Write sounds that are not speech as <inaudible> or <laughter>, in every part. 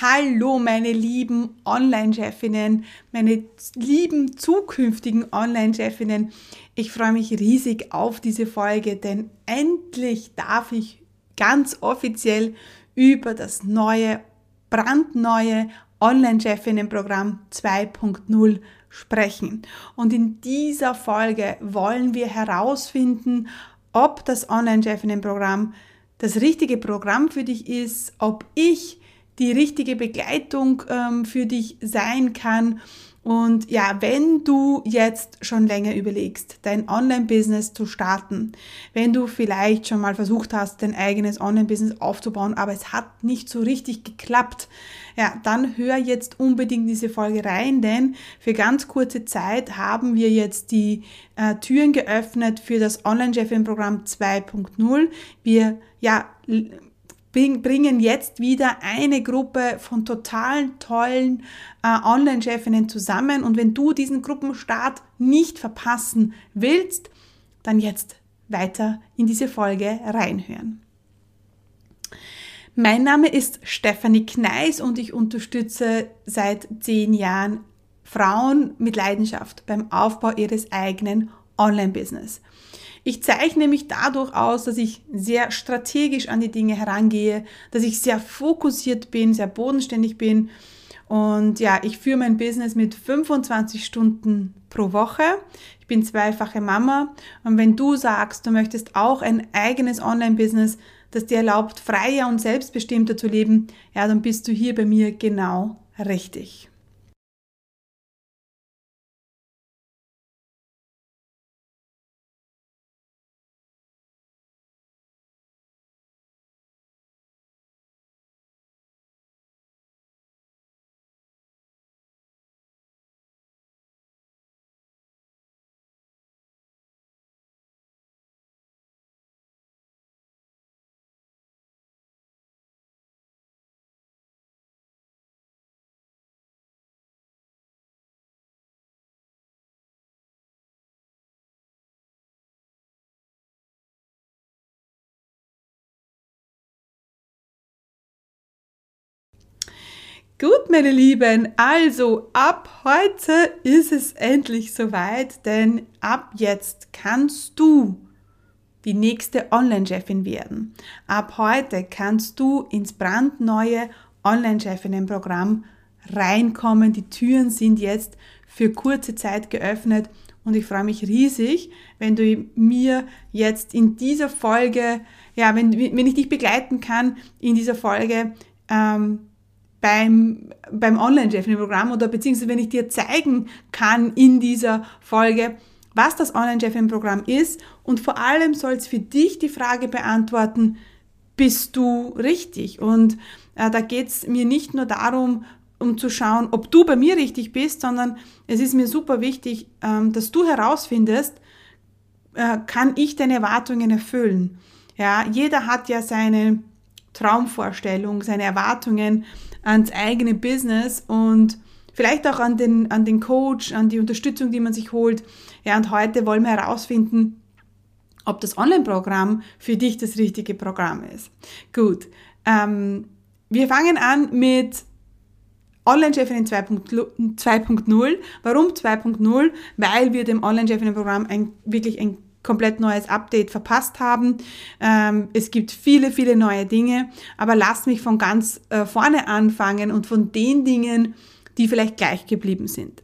Hallo, meine lieben Online-Chefinnen, meine lieben zukünftigen Online-Chefinnen. Ich freue mich riesig auf diese Folge, denn endlich darf ich ganz offiziell über das neue, brandneue Online-Chefinnen-Programm 2.0 sprechen. Und in dieser Folge wollen wir herausfinden, ob das Online-Chefinnen-Programm das richtige Programm für dich ist, ob ich die richtige Begleitung ähm, für dich sein kann. Und ja, wenn du jetzt schon länger überlegst, dein Online-Business zu starten, wenn du vielleicht schon mal versucht hast, dein eigenes Online-Business aufzubauen, aber es hat nicht so richtig geklappt, ja, dann hör jetzt unbedingt diese Folge rein, denn für ganz kurze Zeit haben wir jetzt die äh, Türen geöffnet für das Online-Chefin-Programm 2.0. Wir, ja, bringen jetzt wieder eine Gruppe von total tollen äh, Online-Chefinnen zusammen. Und wenn du diesen Gruppenstart nicht verpassen willst, dann jetzt weiter in diese Folge reinhören. Mein Name ist Stefanie Kneis und ich unterstütze seit zehn Jahren Frauen mit Leidenschaft beim Aufbau ihres eigenen Online-Business. Ich zeichne mich dadurch aus, dass ich sehr strategisch an die Dinge herangehe, dass ich sehr fokussiert bin, sehr bodenständig bin. Und ja, ich führe mein Business mit 25 Stunden pro Woche. Ich bin zweifache Mama. Und wenn du sagst, du möchtest auch ein eigenes Online-Business, das dir erlaubt, freier und selbstbestimmter zu leben, ja, dann bist du hier bei mir genau richtig. Gut, meine Lieben, also ab heute ist es endlich soweit, denn ab jetzt kannst du die nächste Online-Chefin werden. Ab heute kannst du ins brandneue Online-Chefinnen-Programm reinkommen. Die Türen sind jetzt für kurze Zeit geöffnet und ich freue mich riesig, wenn du mir jetzt in dieser Folge, ja, wenn, wenn ich dich begleiten kann in dieser Folge, ähm, beim, beim Online-Chefin-Programm oder beziehungsweise wenn ich dir zeigen kann in dieser Folge, was das Online-Chefin-Programm ist und vor allem soll es für dich die Frage beantworten, bist du richtig? Und äh, da geht es mir nicht nur darum, um zu schauen, ob du bei mir richtig bist, sondern es ist mir super wichtig, ähm, dass du herausfindest, äh, kann ich deine Erwartungen erfüllen? Ja, jeder hat ja seine Traumvorstellung, seine Erwartungen ans eigene Business und vielleicht auch an den, an den Coach, an die Unterstützung, die man sich holt. Ja, und heute wollen wir herausfinden, ob das Online-Programm für dich das richtige Programm ist. Gut, ähm, wir fangen an mit Online-Chefinnen 2.0. Warum 2.0? Weil wir dem Online-Chefinnen-Programm wirklich ein komplett neues Update verpasst haben. Ähm, es gibt viele, viele neue Dinge, aber lasst mich von ganz äh, vorne anfangen und von den Dingen, die vielleicht gleich geblieben sind.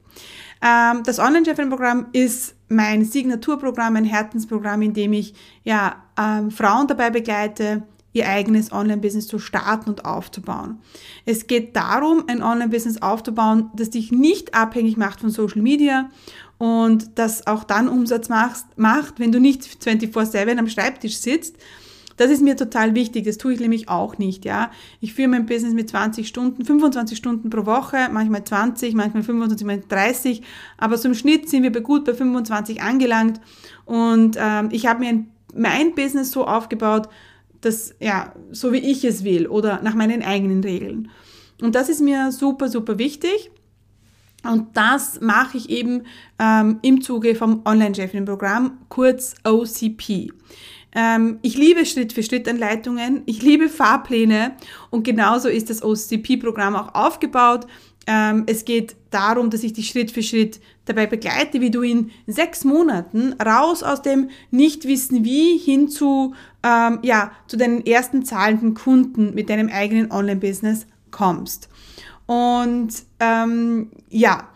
Ähm, das Online-Chefin-Programm ist mein Signaturprogramm, ein Herzensprogramm, in dem ich ja, ähm, Frauen dabei begleite, ihr eigenes Online-Business zu starten und aufzubauen. Es geht darum, ein Online-Business aufzubauen, das dich nicht abhängig macht von Social Media und das auch dann Umsatz machst, macht, wenn du nicht 24-7 am Schreibtisch sitzt. Das ist mir total wichtig, das tue ich nämlich auch nicht, ja. Ich führe mein Business mit 20 Stunden, 25 Stunden pro Woche, manchmal 20, manchmal 25, manchmal 30, aber so im Schnitt sind wir gut bei 25 angelangt und ähm, ich habe mir ein, mein Business so aufgebaut, dass, ja, so wie ich es will oder nach meinen eigenen Regeln. Und das ist mir super, super wichtig. Und das mache ich eben ähm, im Zuge vom Online-Chefinnen-Programm, kurz OCP. Ähm, ich liebe Schritt-für-Schritt-Anleitungen, ich liebe Fahrpläne und genauso ist das OCP-Programm auch aufgebaut. Ähm, es geht darum, dass ich dich Schritt für Schritt dabei begleite, wie du in sechs Monaten raus aus dem Nichtwissen wie hin zu, ähm, ja, zu deinen ersten zahlenden Kunden mit deinem eigenen Online-Business kommst. Und ähm, ja,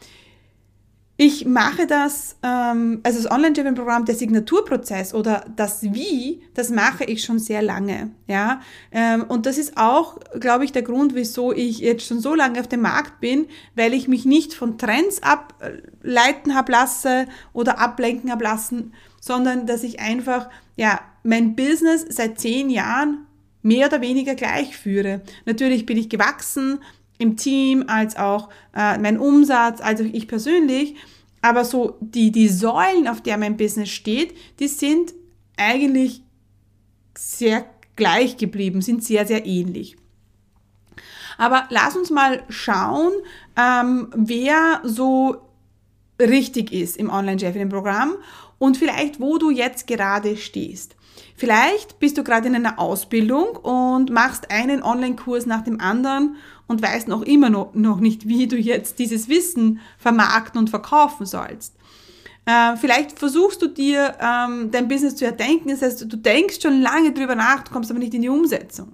ich mache das, ähm, also das Online-Champion-Programm, der Signaturprozess oder das Wie, das mache ich schon sehr lange. Ja? Ähm, und das ist auch, glaube ich, der Grund, wieso ich jetzt schon so lange auf dem Markt bin, weil ich mich nicht von Trends ableiten habe lassen oder ablenken habe lassen, sondern dass ich einfach, ja, mein Business seit zehn Jahren mehr oder weniger gleich führe. Natürlich bin ich gewachsen, im Team, als auch äh, mein Umsatz, als auch ich persönlich. Aber so die, die Säulen, auf der mein Business steht, die sind eigentlich sehr gleich geblieben, sind sehr, sehr ähnlich. Aber lass uns mal schauen, ähm, wer so richtig ist im Online-Chefinnen-Programm und vielleicht, wo du jetzt gerade stehst. Vielleicht bist du gerade in einer Ausbildung und machst einen Online-Kurs nach dem anderen und weißt noch immer noch, noch nicht, wie du jetzt dieses Wissen vermarkten und verkaufen sollst. Äh, vielleicht versuchst du dir ähm, dein Business zu erdenken, das heißt, du denkst schon lange drüber nach, du kommst aber nicht in die Umsetzung.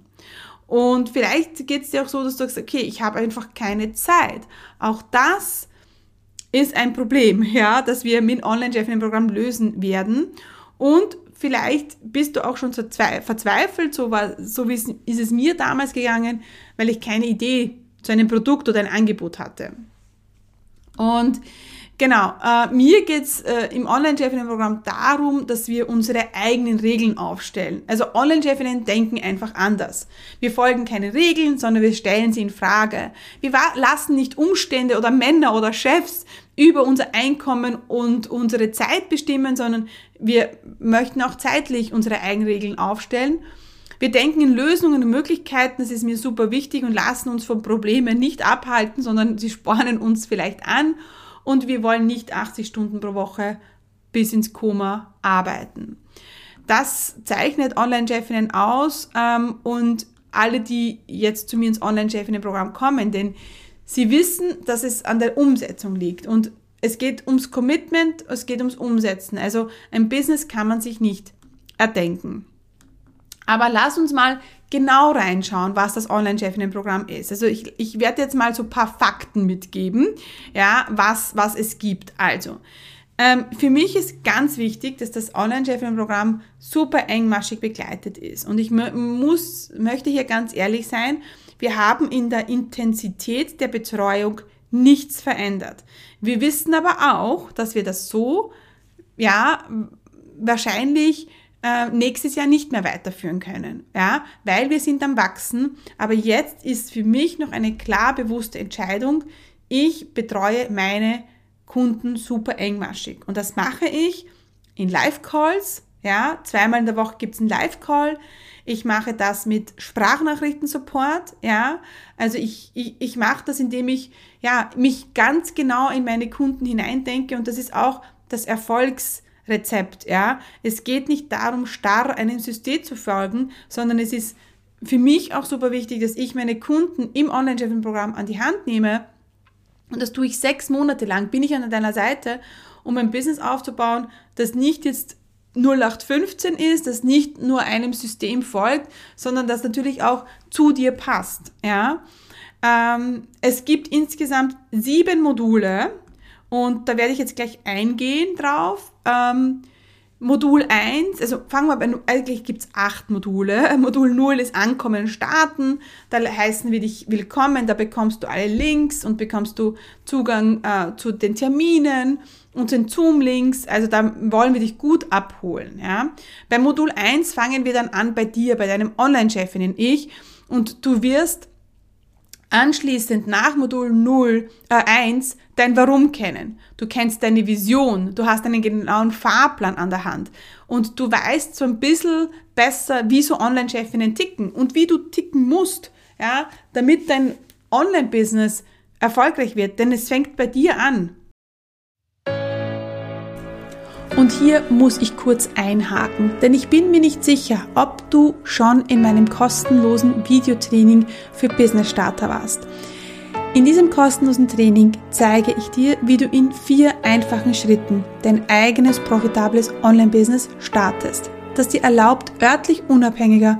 Und vielleicht geht es dir auch so, dass du sagst, okay, ich habe einfach keine Zeit. Auch das ist ein Problem, <laughs> ja, das wir mit Online-Chefin-Programm lösen werden. Und vielleicht bist du auch schon verzweifelt, so, war, so wie es, ist es mir damals gegangen, weil ich keine Idee zu einem Produkt oder ein Angebot hatte. Und genau, äh, mir geht's äh, im Online-Chefinnen-Programm darum, dass wir unsere eigenen Regeln aufstellen. Also Online-Chefinnen denken einfach anders. Wir folgen keine Regeln, sondern wir stellen sie in Frage. Wir lassen nicht Umstände oder Männer oder Chefs über unser Einkommen und unsere Zeit bestimmen, sondern wir möchten auch zeitlich unsere Eigenregeln aufstellen. Wir denken in Lösungen und Möglichkeiten, das ist mir super wichtig und lassen uns von Problemen nicht abhalten, sondern sie spornen uns vielleicht an und wir wollen nicht 80 Stunden pro Woche bis ins Koma arbeiten. Das zeichnet Online-Chefinnen aus ähm, und alle, die jetzt zu mir ins Online-Chefinnen-Programm kommen, denn Sie wissen, dass es an der Umsetzung liegt und es geht ums Commitment, es geht ums Umsetzen. Also ein Business kann man sich nicht erdenken. Aber lass uns mal genau reinschauen, was das Online-Chefinnen-Programm ist. Also ich, ich werde jetzt mal so ein paar Fakten mitgeben, ja, was, was es gibt. Also, ähm, für mich ist ganz wichtig, dass das Online-Chefinnen-Programm super engmaschig begleitet ist. Und ich muss, möchte hier ganz ehrlich sein, wir haben in der Intensität der Betreuung nichts verändert. Wir wissen aber auch, dass wir das so, ja, wahrscheinlich äh, nächstes Jahr nicht mehr weiterführen können, ja, weil wir sind am Wachsen. Aber jetzt ist für mich noch eine klar bewusste Entscheidung. Ich betreue meine Kunden super engmaschig und das mache ich in Live-Calls. Ja, zweimal in der Woche gibt es einen Live-Call. Ich mache das mit Sprachnachrichten-Support, ja. Also ich, ich, ich mache das, indem ich ja, mich ganz genau in meine Kunden hineindenke und das ist auch das Erfolgsrezept, ja. Es geht nicht darum, starr einem System zu folgen, sondern es ist für mich auch super wichtig, dass ich meine Kunden im Online-Chefing-Programm an die Hand nehme und das tue ich sechs Monate lang, bin ich an deiner Seite, um ein Business aufzubauen, das nicht jetzt 0815 ist, das nicht nur einem System folgt, sondern das natürlich auch zu dir passt. Ja? Ähm, es gibt insgesamt sieben Module und da werde ich jetzt gleich eingehen drauf. Ähm, Modul 1, also fangen wir bei, eigentlich gibt es acht Module. <laughs> Modul 0 ist Ankommen Starten. Da heißen wir dich willkommen, da bekommst du alle Links und bekommst du Zugang äh, zu den Terminen und den Zoom-Links. Also da wollen wir dich gut abholen. Ja? Bei Modul 1 fangen wir dann an bei dir, bei deinem Online-Chefinnen-Ich und du wirst anschließend nach Modul 0, äh, 1 dein Warum kennen. Du kennst deine Vision, du hast einen genauen Fahrplan an der Hand und du weißt so ein bisschen besser, wie so Online-Chefinnen ticken und wie du ticken musst, ja, damit dein Online-Business erfolgreich wird, denn es fängt bei dir an. Und hier muss ich kurz einhaken, denn ich bin mir nicht sicher, ob du schon in meinem kostenlosen Videotraining für Business Starter warst. In diesem kostenlosen Training zeige ich dir, wie du in vier einfachen Schritten dein eigenes profitables Online-Business startest, das dir erlaubt, örtlich unabhängiger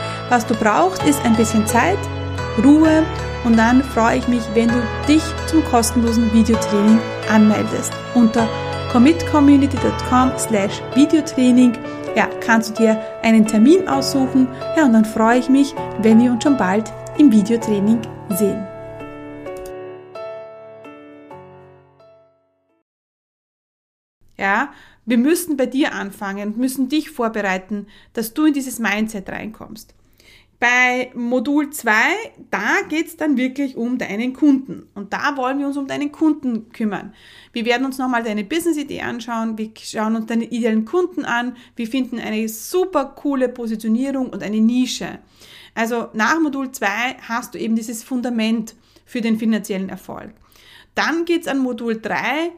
was du brauchst, ist ein bisschen Zeit, Ruhe und dann freue ich mich, wenn du dich zum kostenlosen Videotraining anmeldest. Unter commitcommunity.com slash Videotraining ja, kannst du dir einen Termin aussuchen. Ja, und dann freue ich mich, wenn wir uns schon bald im Videotraining sehen. Ja, wir müssen bei dir anfangen und müssen dich vorbereiten, dass du in dieses Mindset reinkommst. Bei Modul 2, da geht es dann wirklich um deinen Kunden. Und da wollen wir uns um deinen Kunden kümmern. Wir werden uns nochmal deine Business-Idee anschauen. Wir schauen uns deine idealen Kunden an. Wir finden eine super coole Positionierung und eine Nische. Also nach Modul 2 hast du eben dieses Fundament für den finanziellen Erfolg. Dann geht es an Modul 3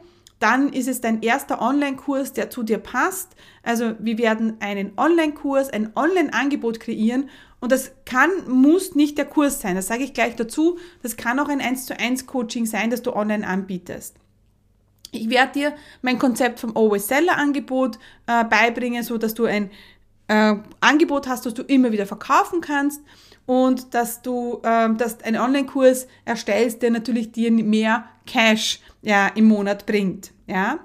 dann ist es dein erster Online-Kurs, der zu dir passt. Also wir werden einen Online-Kurs, ein Online-Angebot kreieren und das kann, muss nicht der Kurs sein. Das sage ich gleich dazu. Das kann auch ein 1 zu 1 Coaching sein, das du online anbietest. Ich werde dir mein Konzept vom Always Seller Angebot äh, beibringen, so dass du ein äh, Angebot hast, das du immer wieder verkaufen kannst und dass du äh, dass einen Online-Kurs erstellst, der natürlich dir mehr Cash ja, im Monat bringt. Ja.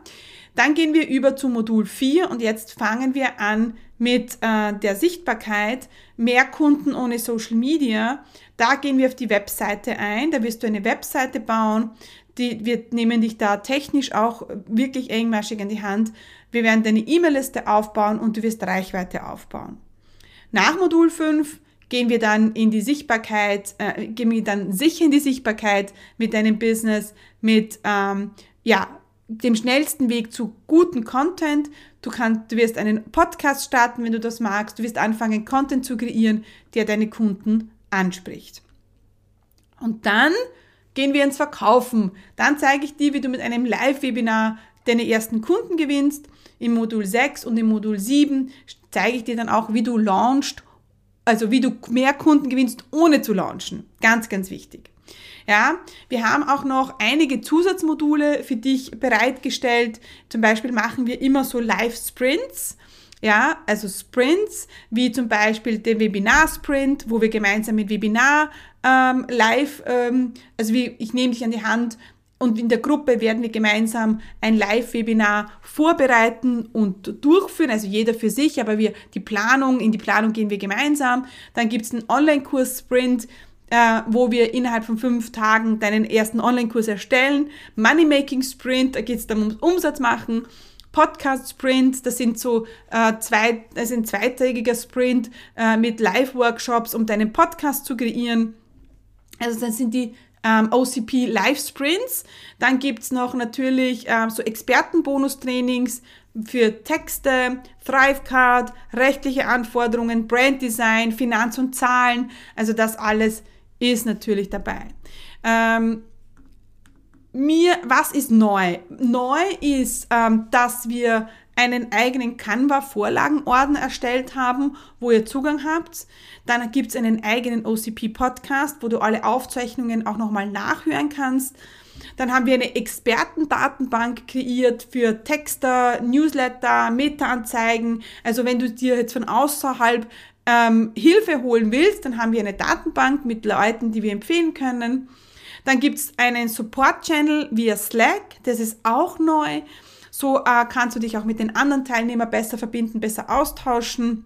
Dann gehen wir über zu Modul 4 und jetzt fangen wir an mit äh, der Sichtbarkeit, mehr Kunden ohne Social Media. Da gehen wir auf die Webseite ein, da wirst du eine Webseite bauen, die, wir nehmen dich da technisch auch wirklich engmaschig in die Hand. Wir werden deine E-Mail-Liste aufbauen und du wirst Reichweite aufbauen. Nach Modul 5 gehen wir dann in die Sichtbarkeit, äh, gehen wir dann sicher in die Sichtbarkeit mit deinem Business, mit ähm, ja, dem schnellsten Weg zu guten Content. Du, kannst, du wirst einen Podcast starten, wenn du das magst. Du wirst anfangen, Content zu kreieren, der deine Kunden anspricht. Und dann gehen wir ins Verkaufen. Dann zeige ich dir, wie du mit einem Live-Webinar deine ersten Kunden gewinnst. Im Modul 6 und im Modul 7 zeige ich dir dann auch, wie du launchst also wie du mehr Kunden gewinnst, ohne zu launchen. Ganz, ganz wichtig. Ja, wir haben auch noch einige Zusatzmodule für dich bereitgestellt. Zum Beispiel machen wir immer so Live-Sprints. Ja, also Sprints, wie zum Beispiel den Webinar-Sprint, wo wir gemeinsam mit Webinar ähm, live, ähm, also wie, ich nehme dich an die Hand und in der Gruppe werden wir gemeinsam ein Live-Webinar vorbereiten und durchführen, also jeder für sich, aber wir die Planung, in die Planung gehen wir gemeinsam. Dann gibt es einen Online-Kurs-Sprint, äh, wo wir innerhalb von fünf Tagen deinen ersten Online-Kurs erstellen. Money-Making-Sprint, da geht es dann ums Umsatz machen. Podcast-Sprint, das sind so äh, zwei, das ein zweitägiger Sprint äh, mit Live-Workshops, um deinen Podcast zu kreieren. Also das sind die ähm, OCP Live Sprints. Dann gibt's noch natürlich ähm, so Expertenbonustrainings für Texte, Thrivecard, rechtliche Anforderungen, Branddesign, Finanz und Zahlen. Also das alles ist natürlich dabei. Ähm, mir, was ist neu? Neu ist, ähm, dass wir einen eigenen Canva-Vorlagenordner erstellt haben, wo ihr Zugang habt. Dann gibt es einen eigenen OCP-Podcast, wo du alle Aufzeichnungen auch nochmal nachhören kannst. Dann haben wir eine Expertendatenbank kreiert für Texter, Newsletter, Meta-Anzeigen. Also wenn du dir jetzt von außerhalb ähm, Hilfe holen willst, dann haben wir eine Datenbank mit Leuten, die wir empfehlen können. Dann gibt es einen Support-Channel via Slack, das ist auch neu. So äh, kannst du dich auch mit den anderen Teilnehmern besser verbinden, besser austauschen.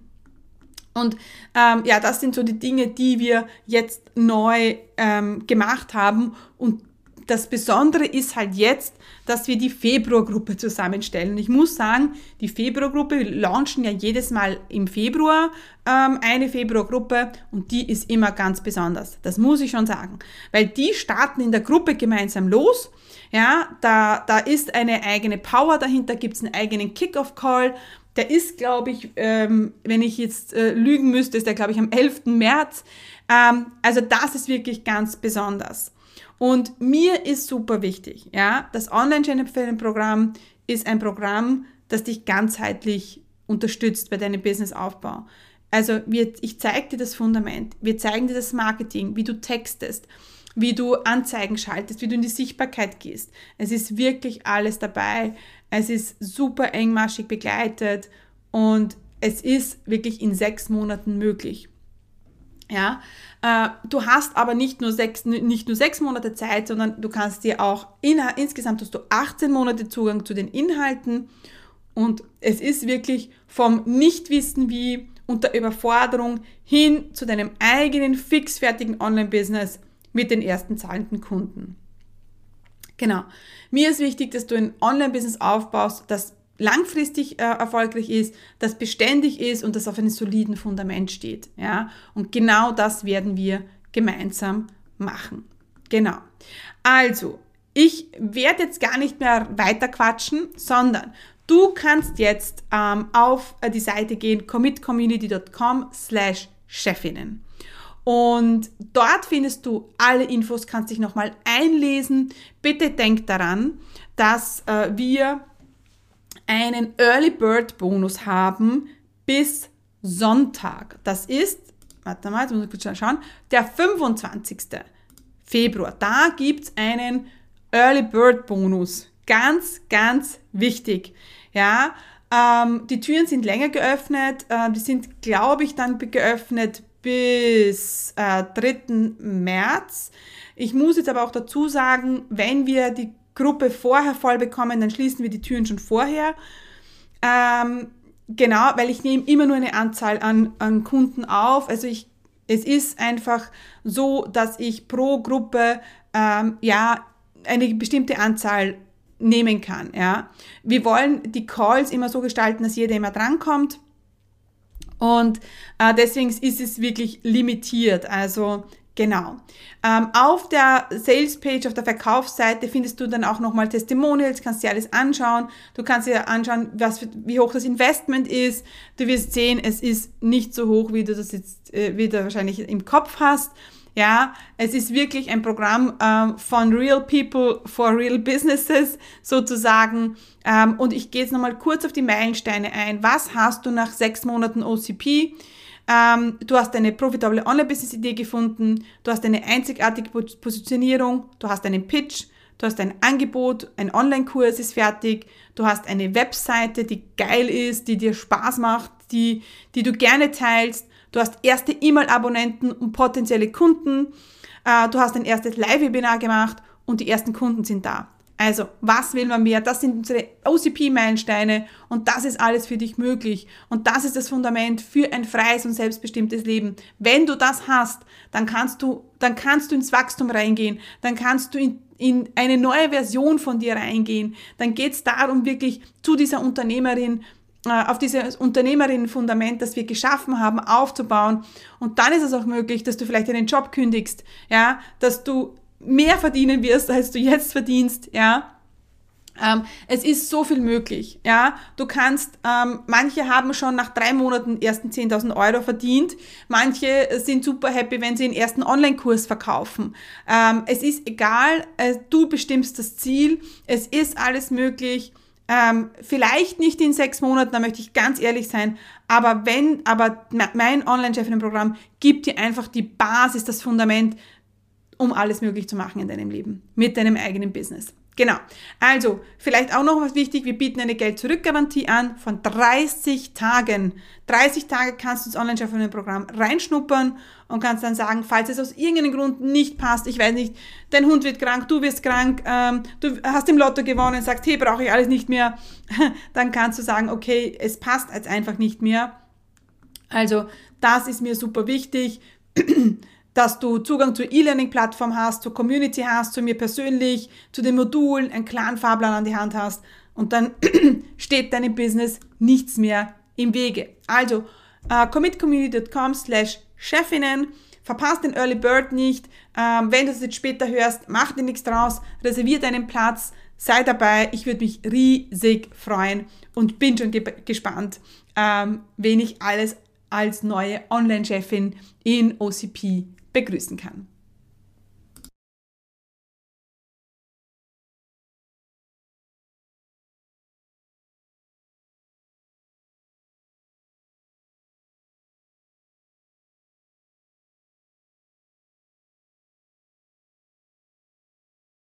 Und ähm, ja, das sind so die Dinge, die wir jetzt neu ähm, gemacht haben und das Besondere ist halt jetzt, dass wir die Februargruppe zusammenstellen. Ich muss sagen, die Februargruppe, wir launchen ja jedes Mal im Februar ähm, eine Februargruppe und die ist immer ganz besonders. Das muss ich schon sagen. Weil die starten in der Gruppe gemeinsam los. Ja, da, da ist eine eigene Power dahinter, gibt es einen eigenen Kick-Off-Call. Der ist, glaube ich, ähm, wenn ich jetzt äh, lügen müsste, ist der, glaube ich, am 11. März. Ähm, also das ist wirklich ganz besonders. Und mir ist super wichtig, ja, das Online-Channel-Programm ist ein Programm, das dich ganzheitlich unterstützt bei deinem Businessaufbau. Also wir, ich zeige dir das Fundament, wir zeigen dir das Marketing, wie du textest, wie du Anzeigen schaltest, wie du in die Sichtbarkeit gehst. Es ist wirklich alles dabei. Es ist super engmaschig begleitet und es ist wirklich in sechs Monaten möglich. Ja, äh, du hast aber nicht nur, sechs, nicht nur sechs Monate Zeit, sondern du kannst dir auch in, insgesamt hast du 18 Monate Zugang zu den Inhalten und es ist wirklich vom Nichtwissen wie und der Überforderung hin zu deinem eigenen fixfertigen Online-Business mit den ersten zahlenden Kunden. Genau. Mir ist wichtig, dass du ein Online-Business aufbaust, das langfristig äh, erfolgreich ist, das beständig ist und das auf einem soliden Fundament steht. Ja? Und genau das werden wir gemeinsam machen. Genau. Also, ich werde jetzt gar nicht mehr weiter quatschen, sondern du kannst jetzt ähm, auf äh, die Seite gehen, commitcommunity.com slash Chefinnen. Und dort findest du alle Infos, kannst dich nochmal einlesen. Bitte denk daran, dass äh, wir einen Early Bird Bonus haben bis Sonntag. Das ist, warte mal, jetzt muss ich kurz schauen, der 25. Februar. Da gibt es einen Early Bird Bonus. Ganz, ganz wichtig. Ja, ähm, die Türen sind länger geöffnet. Äh, die sind, glaube ich, dann geöffnet bis äh, 3. März. Ich muss jetzt aber auch dazu sagen, wenn wir die Gruppe vorher voll bekommen, dann schließen wir die Türen schon vorher. Ähm, genau, weil ich nehme immer nur eine Anzahl an, an Kunden auf. Also ich, es ist einfach so, dass ich pro Gruppe ähm, ja eine bestimmte Anzahl nehmen kann. Ja. Wir wollen die Calls immer so gestalten, dass jeder immer drankommt. Und äh, deswegen ist es wirklich limitiert. Also Genau. Ähm, auf der Sales Page, auf der Verkaufsseite findest du dann auch nochmal Testimonials, kannst dir alles anschauen. Du kannst dir anschauen, was für, wie hoch das Investment ist. Du wirst sehen, es ist nicht so hoch, wie du das jetzt äh, wieder wahrscheinlich im Kopf hast. Ja, es ist wirklich ein Programm ähm, von Real People for Real Businesses sozusagen. Ähm, und ich gehe jetzt nochmal kurz auf die Meilensteine ein. Was hast du nach sechs Monaten OCP? Ähm, du hast eine profitable Online-Business-Idee gefunden, du hast eine einzigartige Positionierung, du hast einen Pitch, du hast ein Angebot, ein Online-Kurs ist fertig, du hast eine Webseite, die geil ist, die dir Spaß macht, die, die du gerne teilst, du hast erste E-Mail-Abonnenten und potenzielle Kunden, äh, du hast ein erstes Live-Webinar gemacht und die ersten Kunden sind da. Also, was will man mehr? Das sind unsere OCP-Meilensteine und das ist alles für dich möglich. Und das ist das Fundament für ein freies und selbstbestimmtes Leben. Wenn du das hast, dann kannst du, dann kannst du ins Wachstum reingehen, dann kannst du in, in eine neue Version von dir reingehen. Dann geht es darum, wirklich zu dieser Unternehmerin äh, auf dieses Unternehmerinnenfundament, das wir geschaffen haben, aufzubauen. Und dann ist es auch möglich, dass du vielleicht einen Job kündigst, ja, dass du mehr verdienen wirst, als du jetzt verdienst, ja. Ähm, es ist so viel möglich, ja. Du kannst, ähm, manche haben schon nach drei Monaten ersten 10.000 Euro verdient. Manche sind super happy, wenn sie den ersten Online-Kurs verkaufen. Ähm, es ist egal, äh, du bestimmst das Ziel. Es ist alles möglich. Ähm, vielleicht nicht in sechs Monaten, da möchte ich ganz ehrlich sein, aber wenn, aber mein Online-Chefinnen-Programm gibt dir einfach die Basis, das Fundament, um alles möglich zu machen in deinem Leben mit deinem eigenen Business. Genau. Also, vielleicht auch noch was wichtig, wir bieten eine Geld-Zurück-Garantie an von 30 Tagen. 30 Tage kannst du ins Online-Chefin-Programm reinschnuppern und kannst dann sagen, falls es aus irgendeinem Grund nicht passt, ich weiß nicht, dein Hund wird krank, du wirst krank, ähm, du hast im Lotto gewonnen, sagst, hey, brauche ich alles nicht mehr, <laughs> dann kannst du sagen, okay, es passt jetzt einfach nicht mehr. Also, das ist mir super wichtig. <clears throat> dass du Zugang zur E-Learning-Plattform hast, zur Community hast, zu mir persönlich, zu den Modulen, einen klaren Fahrplan an die Hand hast und dann <clears throat> steht deinem Business nichts mehr im Wege. Also uh, commitcommunity.com slash Chefinnen, verpasst den Early Bird nicht. Ähm, wenn du es jetzt später hörst, mach dir nichts draus, reservier deinen Platz, sei dabei. Ich würde mich riesig freuen und bin schon ge gespannt, ähm, wen ich alles als neue Online-Chefin in OCP begrüßen kann.